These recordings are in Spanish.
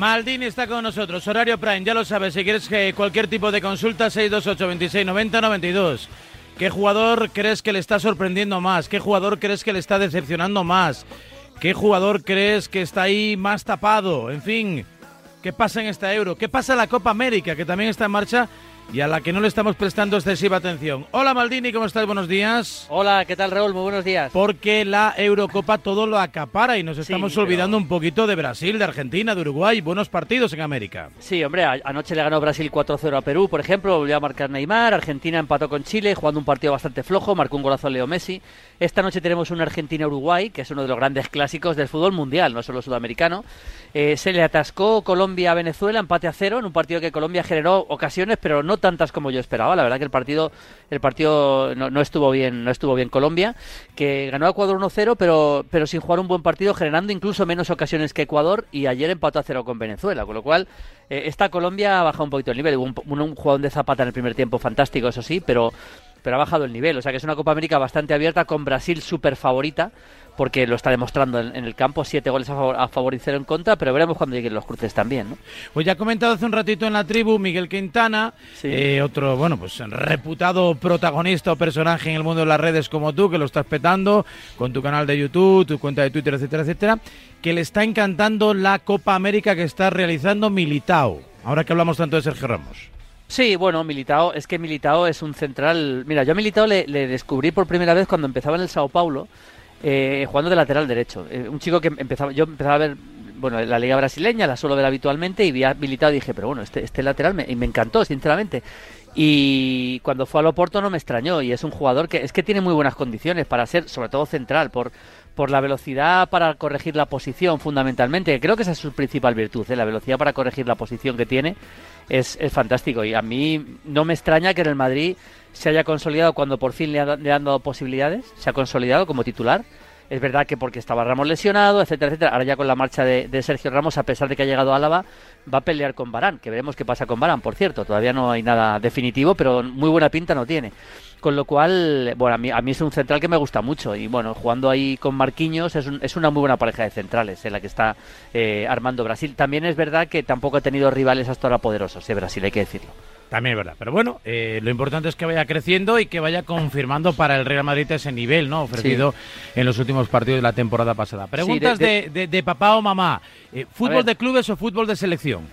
Maldini está con nosotros, horario Prime, ya lo sabes, si quieres que cualquier tipo de consulta, 628 26 90 92. ¿Qué jugador crees que le está sorprendiendo más? ¿Qué jugador crees que le está decepcionando más? ¿Qué jugador crees que está ahí más tapado? En fin, ¿qué pasa en esta Euro? ¿Qué pasa en la Copa América, que también está en marcha y a la que no le estamos prestando excesiva atención. Hola Maldini, ¿cómo estás? Buenos días. Hola, ¿qué tal Raúl? Muy buenos días. Porque la Eurocopa todo lo acapara y nos estamos olvidando un poquito de Brasil, de Argentina, de Uruguay. Buenos partidos en América. Sí, hombre, anoche le ganó Brasil 4-0 a Perú, por ejemplo, volvió a marcar Neymar, Argentina empató con Chile, jugando un partido bastante flojo, marcó un golazo a Leo Messi. Esta noche tenemos un Argentina-Uruguay, que es uno de los grandes clásicos del fútbol mundial, no solo sudamericano. Eh, se le atascó Colombia a Venezuela, empate a cero, en un partido que Colombia generó ocasiones, pero no tantas como yo esperaba. La verdad que el partido, el partido no, estuvo bien, no estuvo bien Colombia, que ganó a Ecuador 1-0, pero, pero sin jugar un buen partido, generando incluso menos ocasiones que Ecuador, y ayer empató a cero con Venezuela, con lo cual eh, esta Colombia ha bajado un poquito el nivel. un, un jugador de Zapata en el primer tiempo fantástico, eso sí, pero pero ha bajado el nivel. O sea que es una Copa América bastante abierta con Brasil súper favorita porque lo está demostrando en, el campo, siete goles a favor, a favor, y cero en contra, pero veremos cuando lleguen los cruces también. ¿no? Pues ya ha comentado hace un ratito en la tribu Miguel Quintana, eh, otro, bueno, pues reputado protagonista o personaje en el mundo de las redes como tú, que lo estás petando con tu canal de YouTube, tu cuenta de Twitter, etcétera, etcétera, que le está encantando la Copa América que está realizando Militao, ahora que hablamos tanto de Sergio Ramos. Sí, bueno, Militao, es que Militao es un central. Mira, yo a Militao le, descubrí por primera vez cuando empezaba en el Sao Paulo, eh, jugando de lateral derecho. Eh, un chico que empezaba, yo empezaba a ver bueno, la liga brasileña, la suelo ver habitualmente y vi a Militao y dije, pero bueno, este, este lateral me, y me encantó, sinceramente. Y cuando fue al Oporto no me extrañó y es un jugador que es que tiene muy buenas condiciones para ser, sobre todo central, por, por la velocidad para corregir la posición fundamentalmente. Creo que esa es su principal virtud, ¿eh? la velocidad para corregir la posición que tiene es, es, fantástico. Y a mí no me extraña que en el Madrid se haya consolidado cuando por fin le, han dado posibilidades, se ha consolidado como titular. Es verdad que porque estaba Ramos lesionado, etcétera, etcétera. Ahora ya con la marcha de, Sergio Ramos, a pesar de que ha llegado a Álava, va a pelear con Barán, que veremos qué pasa con Barán, por cierto. Todavía no hay nada definitivo, pero muy buena pinta no tiene. Con lo cual, bueno, a mí, a es un central que me gusta mucho. Y bueno, jugando ahí con Marquinhos es, es una muy buena pareja de centrales en la que está eh, armando Brasil. También es verdad que tampoco ha tenido rivales hasta ahora poderosos, de Brasil, hay que decirlo. También es verdad. Pero bueno, eh, lo importante es que vaya creciendo y que vaya confirmando para el Real Madrid ese nivel, ¿no? Ofrecido en los últimos partidos de la temporada pasada. Preguntas de, de, papá o mamá. Eh, ¿Fútbol de clubes o fútbol de selección?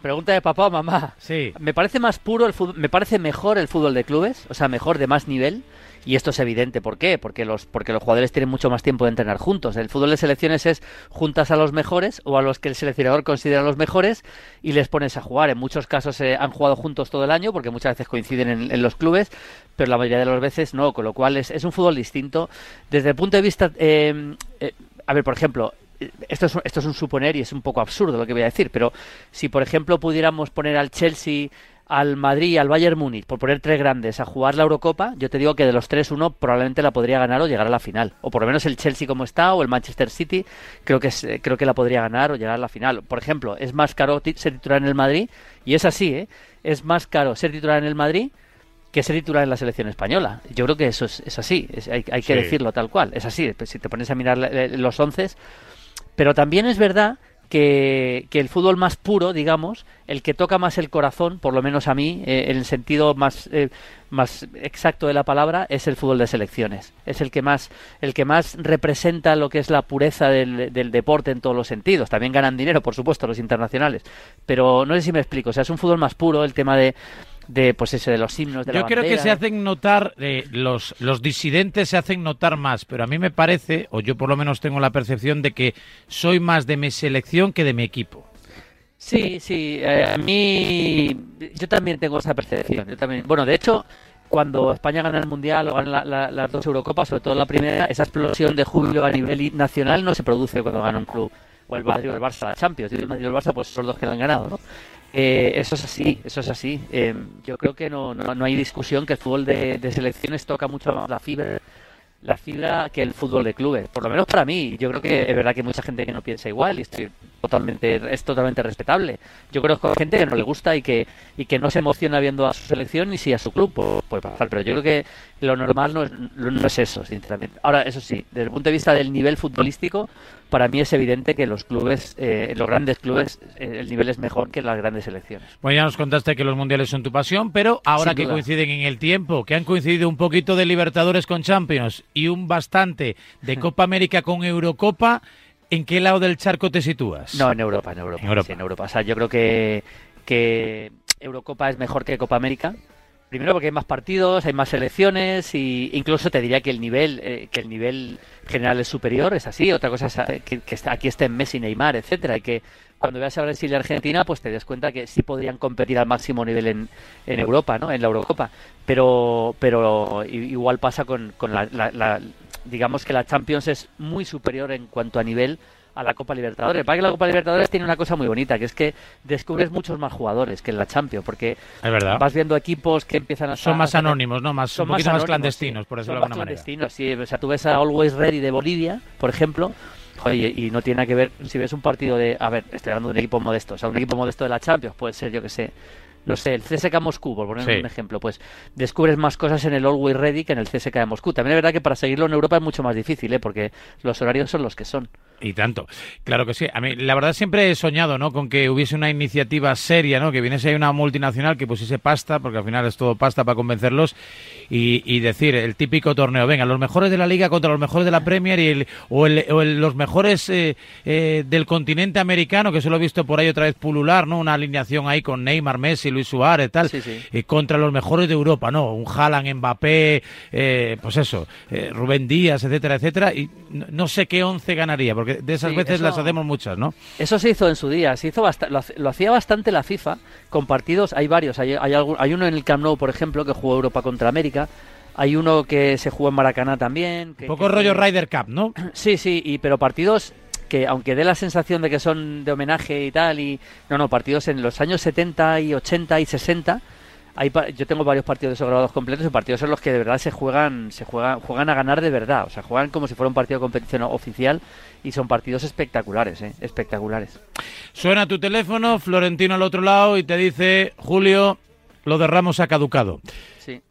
pregunta de papá o mamá. Sí. Me parece más puro el fútbol, me parece mejor el fútbol de clubes, o sea, mejor de más nivel. Y esto es evidente, ¿por qué? Porque los, porque los jugadores tienen mucho más tiempo de entrenar juntos. El fútbol de selecciones es juntas a los mejores o a los que el seleccionador considera los mejores y les pones a jugar. En muchos casos eh, han jugado juntos todo el año porque muchas veces coinciden en, los clubes, pero la mayoría de las veces no, con lo cual es, es un fútbol distinto. Desde el punto de vista, eh, eh, a ver, por ejemplo, esto es, esto es un suponer y es un poco absurdo lo que voy a decir, pero si por ejemplo pudiéramos poner al Chelsea, al Madrid y al Bayern Múnich, por poner tres grandes, a jugar la Eurocopa, yo te digo que de los tres uno probablemente la podría ganar o llegar a la final. O por lo menos el Chelsea como está o el Manchester City, creo que, creo que la podría ganar o llegar a la final. Por ejemplo, es más caro ser titular en el Madrid, y es así, ¿eh? es más caro ser titular en el Madrid que ser titular en la selección española. Yo creo que eso es, así, hay, que decirlo tal cual, es así. Si te pones a mirar los once pero también es verdad que, el fútbol más puro, digamos, el que toca más el corazón, por lo menos a mí, eh, en el sentido más, eh, más exacto de la palabra, es el fútbol de selecciones. Es el que más, el que más representa lo que es la pureza del, del deporte en todos los sentidos. También ganan dinero, por supuesto, los internacionales. Pero no sé si me explico. O sea, es un fútbol más puro, el tema de de pues ese de los himnos de Yo creo que se hacen notar eh, los los disidentes se hacen notar más, pero a mí me parece o yo por lo menos tengo la percepción de que soy más de mi selección que de mi equipo. Sí, sí, eh, a mí yo también tengo esa percepción. Yo también, bueno, de hecho, cuando España gana el Mundial o gana las dos Eurocopas, sobre todo la primera, esa explosión de júbilo a nivel nacional no se produce cuando gana un club o el Madrid o el Barça la Champions. Y el Madrid o el Barça, pues son los que lo han ganado, ¿no? Eh, eso es así, eso es así. Eh, yo creo que no, no, hay discusión que el fútbol de, selecciones toca mucho más la fibra, la fibra que el fútbol de clubes. Por lo menos para mí. Yo creo que es verdad que hay mucha gente que no piensa igual y estoy totalmente es totalmente respetable. Yo creo que hay gente que no le gusta y que y que no se emociona viendo a su selección ni si a su club puede pasar, pero yo creo que lo normal no es, no es eso, sinceramente. Ahora, eso sí, desde el punto de vista del nivel futbolístico, para mí es evidente que los clubes, eh, los grandes clubes, eh, el nivel es mejor que las grandes selecciones. Bueno, ya nos contaste que los mundiales son tu pasión, pero ahora que coinciden en el tiempo, que han coincidido un poquito de Libertadores con Champions y un bastante de Copa América con Eurocopa, ¿en qué lado del charco te sitúas? No, en Europa, en Europa. En Europa. en Europa. O sea, yo creo que, que Eurocopa es mejor que Copa América. Primero porque hay más partidos, hay más selecciones y incluso te diría que el nivel eh, que el nivel general es superior, es así. Otra cosa es eh, que, aquí estén Messi, Neymar, etcétera, y que cuando veas a Brasil y Argentina, pues te des cuenta que sí podrían competir al máximo nivel en, en Europa, ¿no? En la Eurocopa. Pero pero igual pasa con, con la, la, digamos que la Champions es muy superior en cuanto a nivel a la Copa Libertadores. Para que la Copa Libertadores tiene una cosa muy bonita, que es que descubres muchos más jugadores que en la Champions, porque vas viendo equipos que empiezan a... Son más anónimos, ¿no? Más, son un más, clandestinos, por eso de alguna clandestinos, sí. O sea, tú ves a Always Ready de Bolivia, por ejemplo, Oye, y no tiene nada que ver, si ves un partido de, a ver, estoy hablando de un equipo modesto, o sea, un equipo modesto de la Champions, puede ser, yo que sé, no sé, el CSK Moscú, por poner un ejemplo, pues descubres más cosas en el Always Ready que en el CSK de Moscú. También es verdad que para seguirlo en Europa es mucho más difícil, ¿eh? porque los horarios son los que son. Y tanto. Claro que sí. A mí, la verdad, siempre he soñado, ¿no? Con que hubiese una iniciativa seria, ¿no? Que viniese ahí una multinacional que pusiese pasta, porque al final es todo pasta para convencerlos, y, decir, el típico torneo, venga, los mejores de la Liga contra los mejores de la Premier y o, los mejores eh, eh, del continente americano, que solo he visto por ahí otra vez pulular, ¿no? Una alineación ahí con Neymar, Messi, Luis Suárez, tal, Y contra los mejores de Europa, ¿no? Un Haaland, Mbappé, eh, pues eso, Rubén Díaz, etcétera, etcétera, y no, sé qué once ganaría, porque de esas veces las hacemos muchas, ¿no? Eso se hizo en su día, se hizo lo, hacía bastante la FIFA con partidos, hay varios, hay, hay, hay uno en el Camp Nou, por ejemplo, que jugó Europa contra América, hay uno que se jugó en Maracaná también. Un poco rollo Ryder Cup, ¿no? Sí, sí, y, pero partidos que aunque dé la sensación de que son de homenaje y tal, y no, no, partidos en los años 70 y 80 y 60 yo tengo varios partidos de esos grabados completos y partidos en los que de verdad se juegan, se juegan, juegan a ganar de verdad, o sea, juegan como si fuera un partido de competición oficial y son partidos espectaculares, ¿eh? espectaculares. Suena tu teléfono, Florentino al otro lado y te dice, Julio, lo derramos a caducado.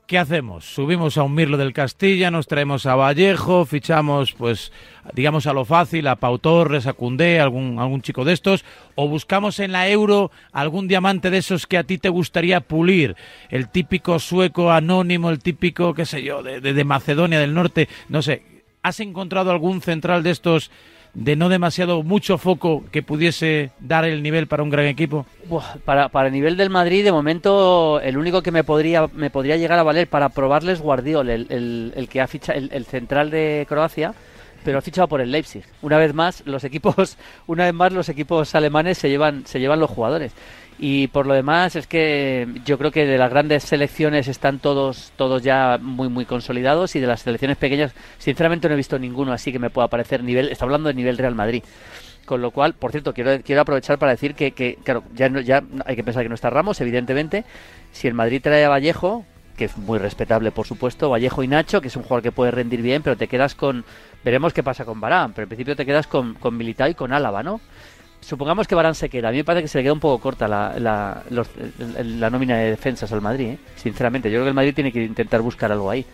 ¿Qué hacemos? Subimos a un Mirlo del Castilla, nos traemos a Vallejo, fichamos, pues, digamos a lo fácil, a Pau Torres, a Cundé, algún, algún chico de estos, o buscamos en la Euro algún diamante de esos que a ti te gustaría pulir, el típico sueco anónimo, el típico, qué sé yo, de, de Macedonia del Norte, no sé, ¿has encontrado algún central de estos de no demasiado mucho foco que pudiese dar el nivel para un gran equipo? para, para el nivel del Madrid, de momento, el único que me podría, me podría llegar a valer para probarles Guardiol, el, el, que ha fichado, el, central de Croacia, pero ha fichado por el Leipzig. Una vez más, los equipos, una vez más, los equipos alemanes se llevan, se llevan los jugadores. Y por lo demás es que yo creo que de las grandes selecciones están todos todos ya muy muy consolidados y de las selecciones pequeñas sinceramente no he visto ninguno así que me pueda parecer nivel, está hablando de nivel Real Madrid. Con lo cual, por cierto, quiero, quiero aprovechar para decir que, que claro, ya, no, ya hay que pensar que no está Ramos, evidentemente. Si el Madrid trae a Vallejo, que es muy respetable, por supuesto, Vallejo y Nacho, que es un jugador que puede rendir bien, pero te quedas con. Veremos qué pasa con Barán, pero en principio te quedas con, con y con Álava, ¿no? Supongamos que Barán se queda. A mí me parece que se le queda un poco corta la, la, la nómina de defensas al Madrid, ¿eh? sinceramente. Yo creo que el Madrid tiene que intentar buscar algo ahí.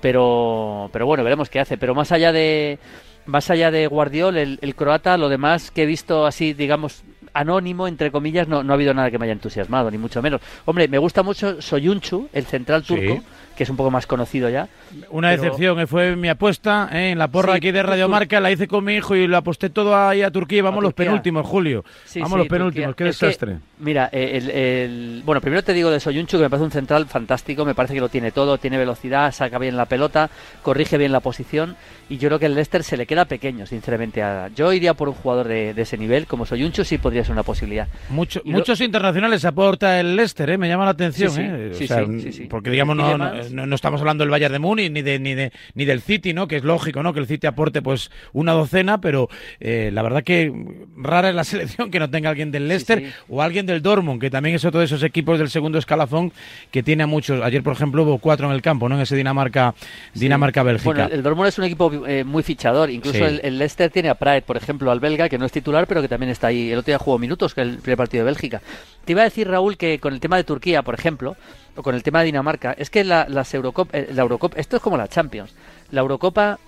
Pero, pero bueno, veremos qué hace. Pero más allá de más allá de Guardiol, el, el croata, lo demás que he visto así, digamos, anónimo, entre comillas, no, no ha habido nada que me haya entusiasmado, ni mucho menos. Hombre, me gusta mucho Soyunchu, el central turco que es un poco más conocido ya. Una decepción, eh, fue mi apuesta eh, en la porra aquí de Radio Marca, la hice con mi hijo y lo aposté todo ahí a Turquía vamos los penúltimos, Julio. vamos los penúltimos, qué desastre. mira, eh, el, bueno, primero te digo de Soyunchu que me parece un central fantástico, me parece que lo tiene todo, tiene velocidad, saca bien la pelota, corrige bien la posición y yo creo que el Leicester se le queda pequeño, sinceramente. A, yo iría por un jugador de, ese nivel, como Soyunchu sí podría ser una posibilidad. muchos internacionales aporta el Leicester, ¿eh? me llama la atención. Sí, ¿eh? porque digamos no, no, estamos hablando del Bayern de Múnich ni, de, ni, de, ni del City, ¿no? que es lógico ¿no? que el City aporte pues una docena, pero eh, la verdad que rara es la selección que no tenga alguien del Leicester o alguien del Dortmund, que también es otro de esos equipos del segundo escalafón que tiene a muchos. Ayer, por ejemplo, hubo cuatro en el campo, ¿no? en ese Dinamarca, Dinamarca-Bélgica. Bueno, el Dortmund es un equipo muy fichador, incluso el, el Leicester tiene a Praet, por ejemplo, al belga, que no es titular, pero que también está ahí. El otro día jugó minutos, que el primer partido de Bélgica. Te iba a decir, Raúl, que con el tema de Turquía, por ejemplo, con el tema de Dinamarca, es que la, las Eurocopa, eh, la Eurocopa, esto es como la Champions. La Eurocopa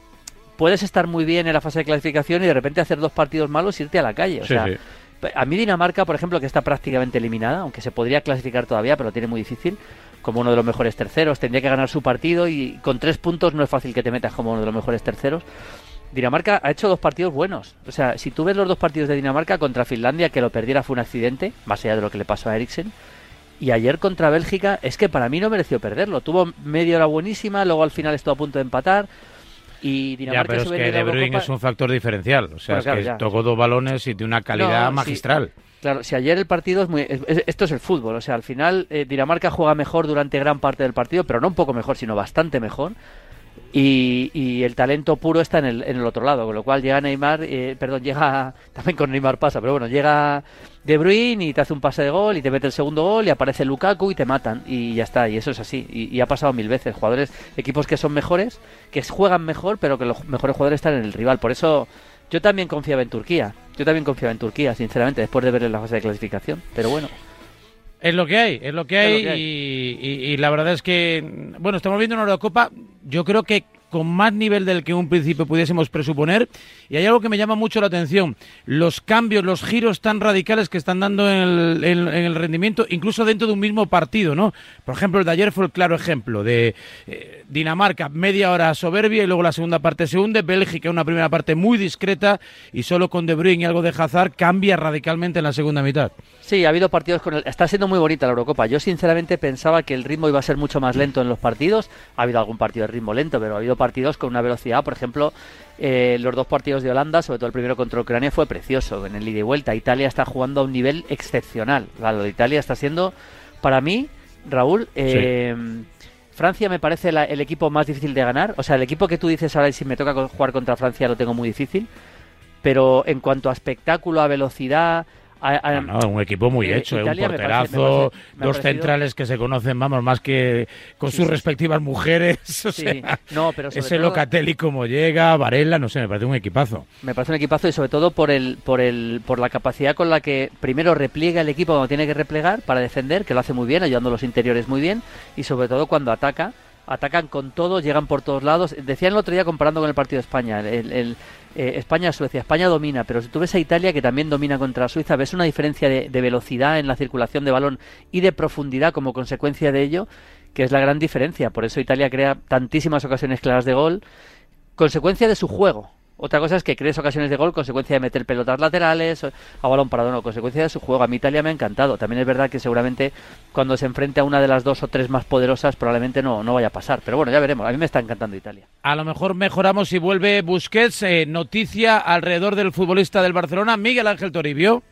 puedes estar muy bien en la fase de clasificación y de repente hacer dos partidos malos y irte a la calle. O sea, a mí Dinamarca, por ejemplo, que está prácticamente eliminada, aunque se podría clasificar todavía, pero lo tiene muy difícil, como uno de los mejores terceros, tendría que ganar su partido y con tres puntos no es fácil que te metas como uno de los mejores terceros. Dinamarca ha hecho dos partidos buenos. O sea, si tú ves los dos partidos de Dinamarca contra Finlandia, que lo perdiera fue un accidente, más allá de lo que le pasó a Eriksen. Y ayer contra Bélgica, es que para mí no mereció perderlo. Tuvo media hora buenísima, luego al final estuvo a punto de empatar. Y Dinamarca ya, pero es que De Bruyne es un factor diferencial. O sea, es que tocó dos balones y de una calidad magistral. Claro, si ayer el partido es muy... esto es el fútbol, o sea, al final eh, Dinamarca juega mejor durante gran parte del partido, pero no un poco mejor, sino bastante mejor. Y, el talento puro está en el, otro lado, con lo cual llega Neymar, eh, perdón, llega, también con Neymar pasa, pero bueno, llega De Bruyne y te hace un pase de gol y te mete el segundo gol y aparece Lukaku y te matan y ya está, y eso es así, y, ha pasado mil veces, jugadores, equipos que son mejores, que juegan mejor, pero que los mejores jugadores están en el rival, por eso yo también confiaba en Turquía, yo también confiaba en Turquía, sinceramente, después de ver la fase de clasificación, pero bueno. Es lo que hay, es lo que hay, Y, la verdad es que, bueno, estamos viendo una Eurocopa, yo creo que con más nivel del que un principio pudiésemos presuponer. Y hay algo que me llama mucho la atención, los cambios, los giros tan radicales que están dando en el, rendimiento, incluso dentro de un mismo partido, ¿no? Por ejemplo, el de ayer fue el claro ejemplo de eh, Dinamarca, media hora soberbia y luego la segunda parte se hunde, Bélgica una primera parte muy discreta y solo con De Bruyne y algo de Hazard cambia radicalmente en la segunda mitad. Sí, ha habido partidos con el... Está siendo muy bonita la Eurocopa. Yo sinceramente pensaba que el ritmo iba a ser mucho más lento en los partidos. Ha habido algún partido de ritmo lento, pero ha habido partidos con una velocidad. Por ejemplo, eh, los dos partidos de Holanda, sobre todo el primero contra Ucrania, fue precioso. En el ida y vuelta, Italia está jugando a un nivel excepcional. Lo de Italia está siendo, para mí, Raúl, eh, Francia me parece el equipo más difícil de ganar. O sea, el equipo que tú dices ahora, si me toca jugar contra Francia, lo tengo muy difícil. Pero en cuanto a espectáculo, a velocidad, un equipo muy eh, hecho, ¿eh? un porterazo, dos centrales que se conocen, vamos, más que con sus respectivas mujeres. no, pero ese Locatelli como llega, Varela, no sé, me parece un equipazo. Me parece un equipazo y sobre todo por el, por el, por la capacidad con la que primero repliega el equipo cuando tiene que replegar para defender, que lo hace muy bien, ayudando a los interiores muy bien, y sobre todo cuando ataca atacan con todo, llegan por todos lados. Decían el otro día comparando con el partido de España, el, eh, España-Suecia. España domina, pero si tú ves a Italia que también domina contra Suiza, ves una diferencia de, de, velocidad en la circulación de balón y de profundidad como consecuencia de ello, que es la gran diferencia. Por eso Italia crea tantísimas ocasiones claras de gol, consecuencia de su juego. Otra cosa es que crees ocasiones de gol, consecuencia de meter pelotas laterales, a balón parado, no, consecuencia de su juego. A mí Italia me ha encantado. También es verdad que seguramente cuando se enfrente a una de las dos o tres más poderosas, probablemente no, no vaya a pasar. Pero bueno, ya veremos. A mí me está encantando Italia. A lo mejor mejoramos si vuelve Busquets. Eh, noticia alrededor del futbolista del Barcelona, Miguel Ángel Toribio.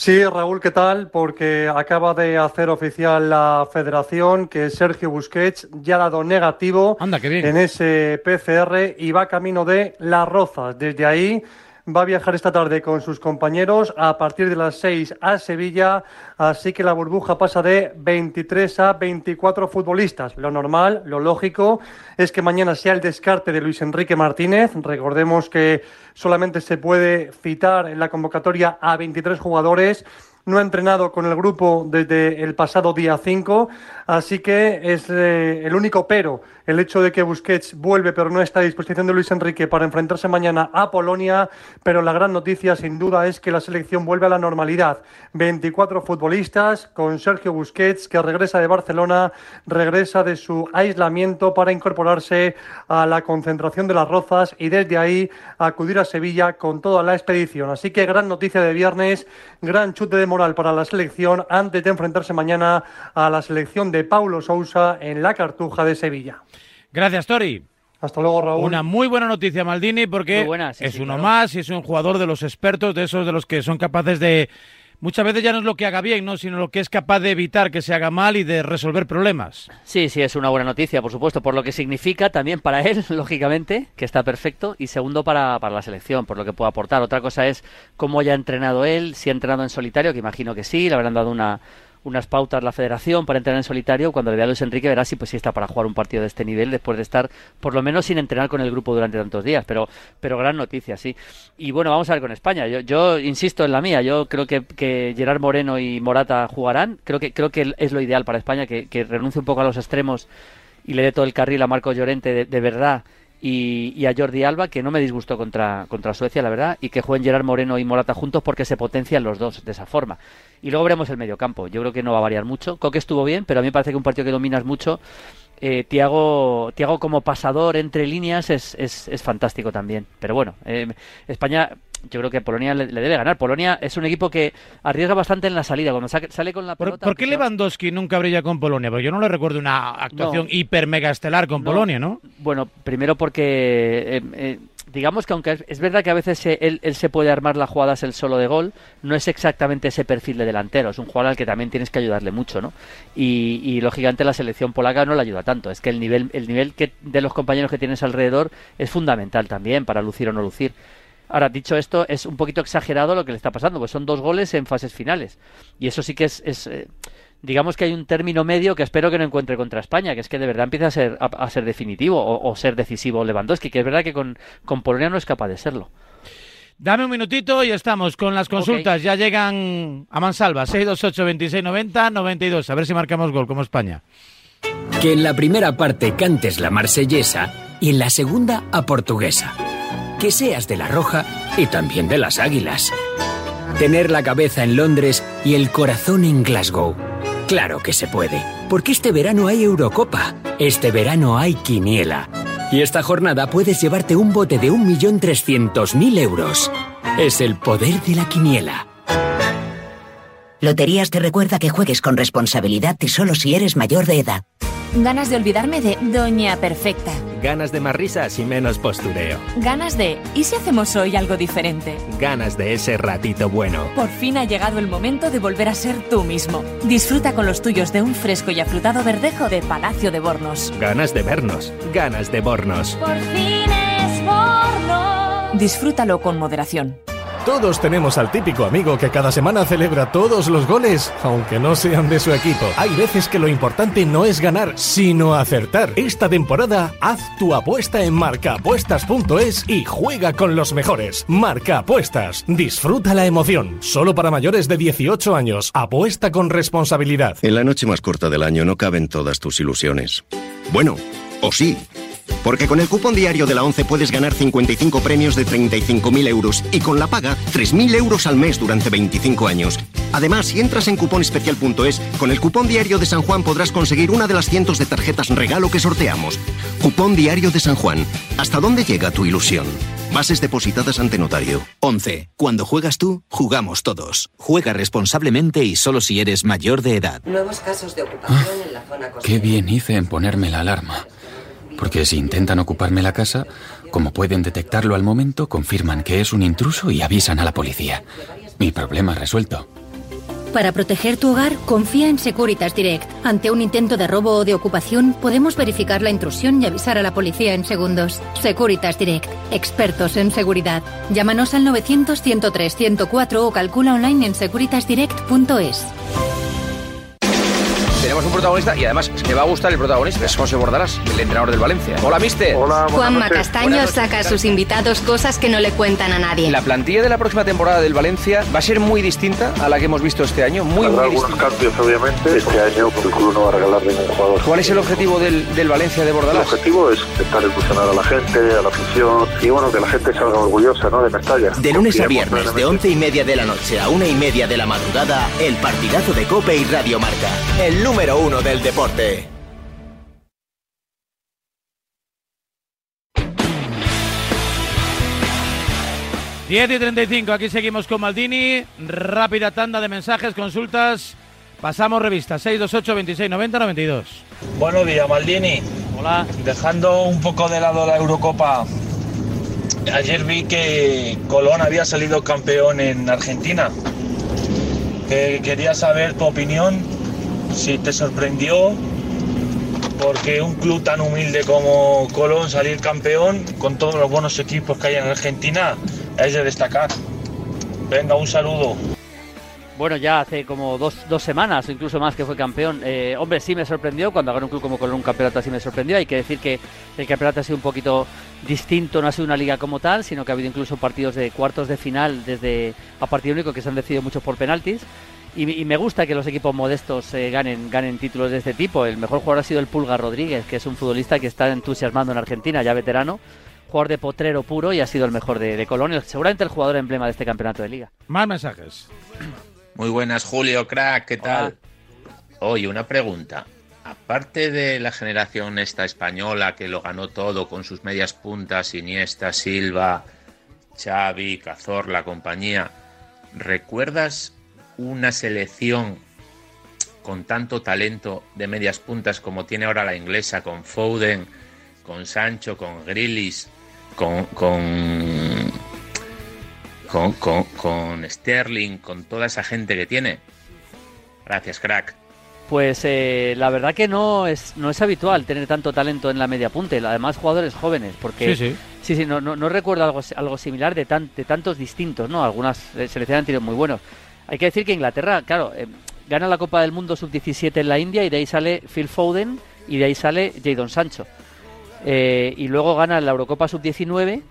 Sí, Raúl, ¿qué tal? Porque acaba de hacer oficial la federación que Sergio Busquets ya ha dado negativo en ese PCR y va camino de Las Rozas. Desde ahí va a viajar esta tarde con sus compañeros a partir de las 6 a Sevilla, así que la burbuja pasa de 23 a 24 futbolistas. Lo normal, lo lógico, es que mañana sea el descarte de Luis Enrique Martínez. Recordemos que solamente se puede citar en la convocatoria a 23 jugadores no ha entrenado con el grupo desde el pasado día 5, así que es eh, el único pero el hecho de que Busquets vuelve pero no está a disposición de Luis Enrique para enfrentarse mañana a Polonia, pero la gran noticia sin duda es que la selección vuelve a la normalidad. 24 futbolistas con Sergio Busquets que regresa de Barcelona, regresa de su aislamiento para incorporarse a la concentración de las Rozas y desde ahí acudir a Sevilla con toda la expedición. Así que gran noticia de viernes, gran chute de moral para la selección antes de enfrentarse mañana a la selección de Paulo Sousa en la Cartuja de Sevilla. Gracias, Tori. Hasta luego, Raúl. Una muy buena noticia, Maldini, porque es uno más y es un jugador de los expertos, de esos de los que son capaces de muchas veces ya no es lo que haga bien, ¿no? sino lo que es capaz de evitar que se haga mal y de resolver problemas. Sí, sí, es una buena noticia, por supuesto, por lo que significa también para él, lógicamente, que está perfecto, y segundo para, para la selección, por lo que puede aportar. Otra cosa es cómo haya entrenado él, si ha entrenado en solitario, que imagino que sí, le habrán dado una unas pautas la federación para entrenar en solitario, cuando le vea a Luis Enrique verá si pues si está para jugar un partido de este nivel después de estar por lo menos sin entrenar con el grupo durante tantos días, pero pero gran noticia, sí. Y bueno, vamos a ver con España. Yo, yo insisto en la mía, yo creo que, que Gerard Moreno y Morata jugarán, creo que creo que es lo ideal para España que, que renuncie un poco a los extremos y le dé todo el carril a Marco Llorente de verdad y, a Jordi Alba, que no me disgustó contra, contra Suecia, la verdad, y que jueguen Gerard Moreno y Morata juntos porque se potencian los dos de esa forma. Y luego veremos el mediocampo. Yo creo que no va a variar mucho. Coque estuvo bien, pero a mí me parece que un partido que dominas mucho. Eh, Tiago, Tiago como pasador entre líneas es, es, es fantástico también. Pero bueno, eh, España yo creo que Polonia le, debe ganar. Polonia es un equipo que arriesga bastante en la salida. Cuando sale con la pelota. ¿Por, qué Lewandowski nunca brilla con Polonia? Porque yo no le recuerdo una actuación hiper mega estelar con Polonia, ¿no? Bueno, primero porque. Eh, eh, digamos que aunque es, verdad que a veces él, se puede armar las jugadas el solo de gol, no es exactamente ese perfil de delantero, es un jugador al que también tienes que ayudarle mucho, ¿no? Y, y lógicamente la selección polaca no le ayuda tanto, es que el nivel, el nivel que, de los compañeros que tienes alrededor es fundamental también para lucir o no lucir. Ahora, dicho esto, es un poquito exagerado lo que le está pasando, pues son dos goles en fases finales. Y eso sí que es, eh, digamos que hay un término medio que espero que no encuentre contra España, que es que de verdad empieza a ser, a, ser definitivo o, ser decisivo Lewandowski, que es verdad que con, con Polonia no es capaz de serlo. Dame un minutito y estamos con las consultas. Ya llegan a mansalva, 628 26 90 92. A ver si marcamos gol como España. Que en la primera parte cantes la marsellesa y en la segunda a portuguesa que seas de la Roja y también de las Águilas. Tener la cabeza en Londres y el corazón en Glasgow. Claro que se puede, porque este verano hay Eurocopa, este verano hay Quiniela. Y esta jornada puedes llevarte un bote de 1.300.000 euros. Es el poder de la Quiniela. Loterías te recuerda que juegues con responsabilidad y solo si eres mayor de edad. Ganas de olvidarme de Doña Perfecta. Ganas de más risas y menos postureo. Ganas de ¿y si hacemos hoy algo diferente? Ganas de ese ratito bueno. Por fin ha llegado el momento de volver a ser tú mismo. Disfruta con los tuyos de un fresco y afrutado verdejo de Palacio de Bornos. Ganas de vernos. Ganas de Bornos. Por fin es Bornos. Disfrútalo con moderación. Todos tenemos al típico amigo que cada semana celebra todos los goles, aunque no sean de su equipo. Hay veces que lo importante no es ganar, sino acertar. Esta temporada, haz tu apuesta en marcaapuestas.es y juega con los mejores. Marca Apuestas. Disfruta la emoción. Solo para mayores de 18 años. Apuesta con responsabilidad. En la noche más corta del año no caben todas tus ilusiones. Bueno, o sí. Porque con el cupón diario de la 11 puedes ganar 55 premios de 35.000 euros y con la paga 3.000 euros al mes durante 25 años. Además, si entras en cuponespecial.es, con el cupón diario de San Juan podrás conseguir una de las cientos de tarjetas regalo que sorteamos. Cupón diario de San Juan. ¿Hasta dónde llega tu ilusión? Bases depositadas ante notario. 11. Cuando juegas tú, jugamos todos. Juega responsablemente y solo si eres mayor de edad. Nuevos casos de ocupación en la zona Qué bien hice en ponerme la alarma. Porque si intentan ocuparme la casa, como pueden detectarlo al momento, confirman que es un intruso y avisan a la policía. Mi problema resuelto. Para proteger tu hogar, confía en Securitas Direct. Ante un intento de robo o de ocupación, podemos verificar la intrusión y avisar a la policía en segundos. Securitas Direct, expertos en seguridad. Llámanos al 900-103-104 o calcula online en securitasdirect.es tenemos un protagonista y además me va a gustar el protagonista, es José Bordarás, el entrenador del Valencia. Hola, mister. Hola, Juanma Castaño saca a sus invitados cosas que no le cuentan a nadie. La plantilla de la próxima temporada del Valencia va a ser muy distinta a la que hemos visto este año. Muy, Habrá algunos cambios, obviamente. Este año porque el club no va a regalar ningún jugador. ¿Cuál es el objetivo del, del Valencia de Bordalás? El objetivo es intentar ilusionar a la gente, a la afición y bueno, que la gente salga orgullosa ¿no? de Mestalla. De lunes a viernes, de once y media de la noche a una y media de la madrugada, el partidazo de Cope y Radio Marca. El número uno del deporte. Diez y 35, aquí seguimos con Maldini. Rápida tanda de mensajes, consultas. Pasamos revista 628 26 90 92. Buenos días, Maldini. Hola. Dejando un poco de lado la Eurocopa, ayer vi que Colón había salido campeón en Argentina. que quería saber tu opinión, si te sorprendió, porque un club tan humilde como Colón salir campeón, con todos los buenos equipos que hay en Argentina, es de destacar. Venga, un saludo. Bueno, ya hace como dos, dos semanas o incluso más que fue campeón. Eh, hombre, sí me sorprendió. Cuando ganó un club como Colón campeonato así me sorprendió. Hay que decir que el campeonato ha sido un poquito distinto, no ha sido una liga como tal, sino que ha habido incluso partidos de cuartos de final desde a partido único que se han decidido muchos por penaltis. Y, me gusta que los equipos modestos eh, ganen, ganen títulos de este tipo. El mejor jugador ha sido el Pulga Rodríguez, que es un futbolista que está entusiasmando en Argentina, ya veterano jugador de potrero puro y ha sido el mejor de, de Colón, seguramente el jugador emblema de este campeonato de liga. Más mensajes. Muy buenas, Julio, crack, ¿qué tal? Oye, una pregunta. Aparte de la generación esta española que lo ganó todo con sus medias puntas, Iniesta, Silva, Xavi, Cazor, la compañía, ¿recuerdas una selección con tanto talento de medias puntas como tiene ahora la inglesa, con Foden, con Sancho, con Grillis, con, con con, con, Sterling, con toda esa gente que tiene. Gracias, crack. Pues eh, la verdad que no es no es habitual tener tanto talento en la media punta, además jugadores jóvenes, porque sí, sí, sí, no, no, recuerdo algo, algo similar de, tan, de tantos distintos, ¿no? Algunas eh, selecciones han tenido muy buenos. Hay que decir que Inglaterra, claro, eh, gana la Copa del Mundo sub-17 en la India y de ahí sale Phil Foden y de ahí sale Jadon Sancho. y luego gana la Eurocopa sub-19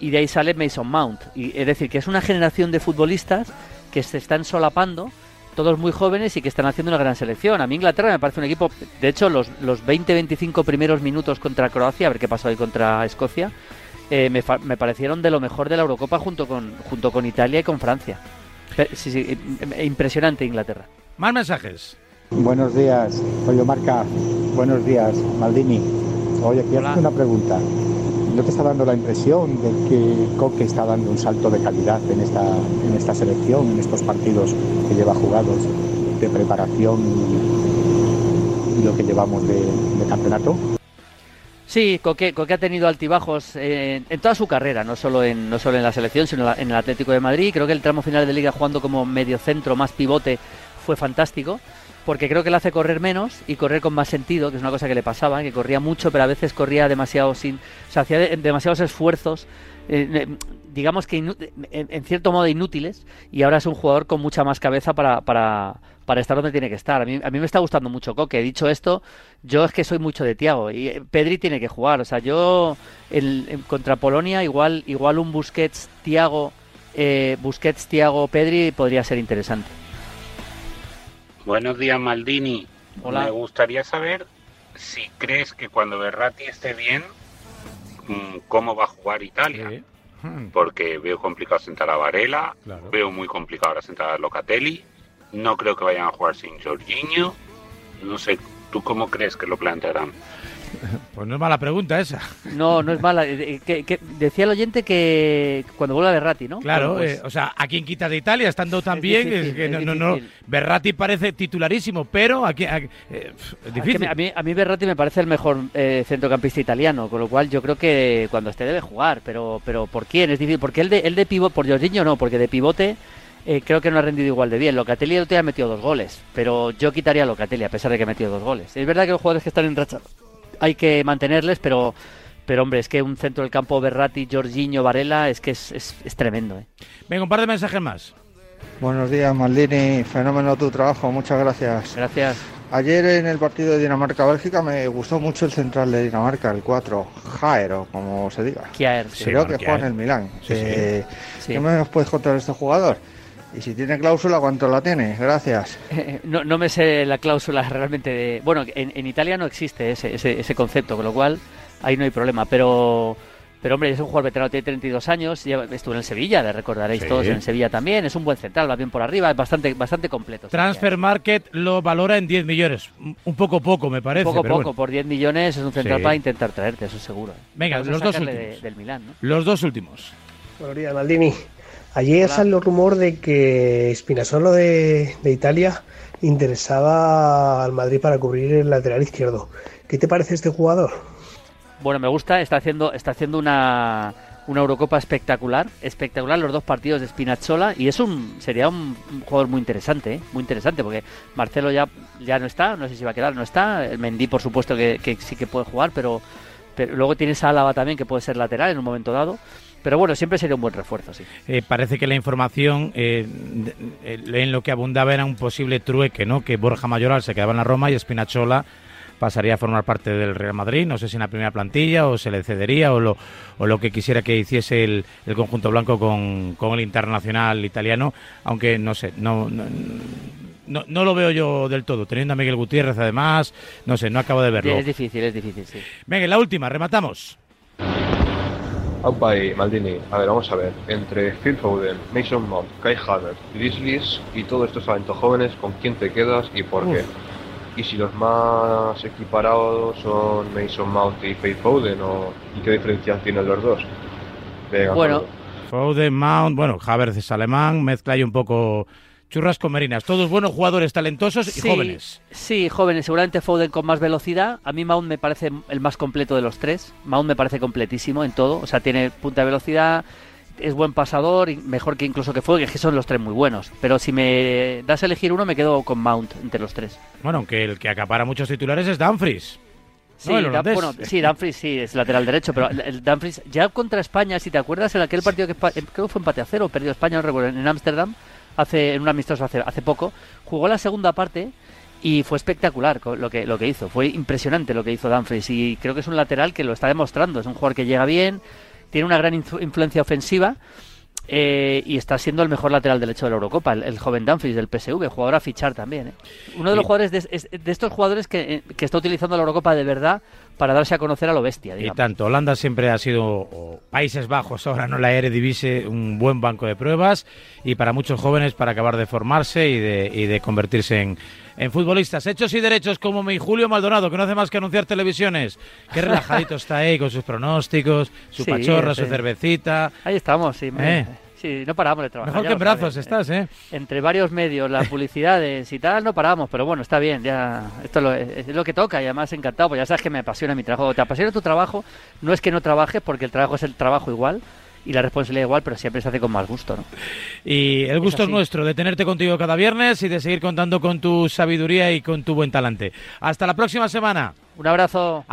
y de ahí sale Mason Mount. Y, es decir, que es una generación de futbolistas que se están solapando, todos muy jóvenes y que están haciendo una gran selección. A mí Inglaterra me parece un equipo, de hecho, los, los 20-25 primeros minutos contra Croacia, a ver qué pasó ahí contra Escocia, eh, me, me, parecieron de lo mejor de la Eurocopa junto con, junto con Italia y con Francia. Sí, sí, impresionante Inglaterra. Más mensajes. Buenos días, Oye Marca. Buenos días, Maldini. Oye, quiero hacer una pregunta. ¿No te está dando la impresión de que Coque está dando un salto de calidad en esta, en esta selección, en estos partidos que lleva jugados de preparación y, lo que llevamos de, campeonato? Sí, Coque, Coque, ha tenido altibajos en toda su carrera, no solo en, no solo en la selección, sino en el Atlético de Madrid. Creo que el tramo final de liga jugando como medio centro, más pivote, fue fantástico porque creo que le hace correr menos y correr con más sentido, que es una cosa que le pasaba, que corría mucho, pero a veces corría demasiado sin, o sea, hacía demasiados esfuerzos, eh, digamos que en, cierto modo inútiles, y ahora es un jugador con mucha más cabeza para, para, para estar donde tiene que estar. A mí, a mí me está gustando mucho Coque. Dicho esto, yo es que soy mucho de Tiago y eh, Pedri tiene que jugar. O sea, yo el, contra Polonia igual, igual un Busquets, Tiago, eh, Busquets, Tiago, Pedri podría ser interesante. Buenos días, Maldini. Me gustaría saber si crees que cuando Berratti esté bien, mm, cómo va a jugar Italia. Hmm. Porque veo complicado sentar a Varela, veo muy complicado ahora sentar a Locatelli. No creo que vayan a jugar sin Jorginho. No sé, ¿tú cómo crees que lo plantearán? Pues no es mala pregunta esa. No, no es mala. Eh, que, decía el oyente que cuando vuelve a Berratti, ¿no? Claro, pues eh, o sea, ¿a quién quita de Italia estando tan bien? que no, no, no, Berratti parece titularísimo, pero aquí, eh, es difícil. A mí, a mí Berratti me parece el mejor centrocampista italiano, con lo cual yo creo que cuando esté debe jugar, pero pero ¿por quién? Es difícil, porque él de, el de pivote, por Jorginho no, porque de pivote... creo que no ha rendido igual de bien. Locatelli el otro día ha metido dos goles, pero yo quitaría a Locatelli a pesar de que ha metido dos goles. Es verdad que los jugadores que están en racha hay que mantenerles, pero pero hombre, es que un centro del campo Berratti, Jorginho, Varela, es que es, es, tremendo. ¿eh? Venga, un par de mensajes más. Buenos días, Maldini. Fenómeno tu trabajo, muchas gracias. Gracias. Ayer en el partido de Dinamarca-Bélgica me gustó mucho el central de Dinamarca, el 4, Jaero, como se diga. Kjaer, Creo que juega en el Milán. Eh, ¿Qué me puedes contar de este jugador? Y si tiene cláusula, ¿cuánto la tiene? Gracias. no, no me sé la cláusula realmente de... Bueno, en, en Italia no existe ese, ese, ese, concepto, con lo cual ahí no hay problema. Pero, pero hombre, es un jugador veterano, tiene 32 años, estuvo en el Sevilla, le recordaréis todos en Sevilla también. Es un buen central, va bien por arriba, es bastante, bastante completo. Transfer Market lo valora en 10 millones. Un poco poco, me parece. Un poco poco, por 10 millones es un central para intentar traerte, eso seguro. ¿eh? Venga, los dos últimos. del Milán, Los dos últimos. Buenos días, Maldini. Ayer salió el rumor de que Spinazzola de, de Italia interesaba al Madrid para cubrir el lateral izquierdo. ¿Qué te parece este jugador? Bueno, me gusta, está haciendo, está haciendo una, una Eurocopa espectacular, espectacular los dos partidos de Spinazzola y es un sería un, jugador muy interesante, ¿eh? muy interesante porque Marcelo ya ya no está, no sé si va a quedar, no está, el Mendy por supuesto que, sí que puede jugar, pero, pero luego tienes a Álava también que puede ser lateral en un momento dado. Pero bueno, siempre sería un buen refuerzo, sí. Eh, parece que la información eh, en lo que abundaba era un posible trueque, ¿no? Que Borja Mayoral se quedaba en la Roma y Spinazzola pasaría a formar parte del Real Madrid, no sé si en la primera plantilla o se le cedería o lo, o lo que quisiera que hiciese el, el conjunto blanco con, con, el internacional italiano, aunque no sé, no, no, no, lo veo yo del todo, teniendo a Miguel Gutiérrez además, no sé, no acabo de verlo. es difícil, es difícil, sí. Venga, la última, rematamos. Aupa y Maldini, a ver, vamos a ver, entre Phil Foden, Mason Mount, Kai Havertz, Grizzlies y todos estos talentos jóvenes, ¿con quién te quedas y por qué? y si los más equiparados son Mason Mount y Faith Foden o, y qué diferencias tienen los dos. bueno, Foden, Mount, bueno, Havertz es alemán, mezcla ahí un poco churras con merinas, todos buenos jugadores talentosos y jóvenes. Sí, jóvenes, seguramente Foden con más velocidad, a mí Mount me parece el más completo de los tres, Mount me parece completísimo en todo, o sea, tiene punta de velocidad, es buen pasador, mejor que incluso que fue, que son los tres muy buenos. Pero si me das a elegir uno, me quedo con Mount entre los tres. Bueno, aunque el que acapara muchos titulares es Dumfries. Sí, bueno, sí, Dumfries sí, es lateral derecho, pero el, Dumfries ya contra España, si te acuerdas, en aquel partido que creo que fue empate a cero, perdió España, no recuerdo, en Ámsterdam, hace, en un amistoso hace, hace poco, jugó la segunda parte y fue espectacular lo que, lo que hizo, fue impresionante lo que hizo Dumfries y creo que es un lateral que lo está demostrando, es un jugador que llega bien, tiene una gran influencia ofensiva eh, y está siendo el mejor lateral derecho de la Eurocopa, el, joven Dumfries del PSV, jugador a fichar también. ¿eh? Uno de los jugadores de, estos jugadores que, eh, que, está utilizando la Eurocopa de verdad para darse a conocer a lo bestia. Y tanto, Holanda siempre ha sido, Países Bajos, ahora no la Eredivisie, un buen banco de pruebas y para muchos jóvenes para acabar de formarse y de, y de convertirse en en futbolistas hechos y derechos como mi Julio Maldonado, que no hace más que anunciar televisiones. Qué relajadito está ahí con sus pronósticos, su pachorra, su cervecita. Ahí estamos, sí. Eh. Sí, no paramos de trabajar. Mejor que en brazos estás, ¿eh? Entre varios medios, las publicidades y tal, no paramos, pero bueno, está bien, ya esto es lo que toca y además encantado, pues ya sabes que me apasiona mi trabajo. ¿Te apasiona tu trabajo? No es que no trabajes, porque el trabajo es el trabajo igual, y la responsabilidad igual, pero siempre se hace con más gusto, ¿no? Y el gusto es, nuestro de tenerte contigo cada viernes y de seguir contando con tu sabiduría y con tu buen talante. Hasta la próxima semana. Un abrazo.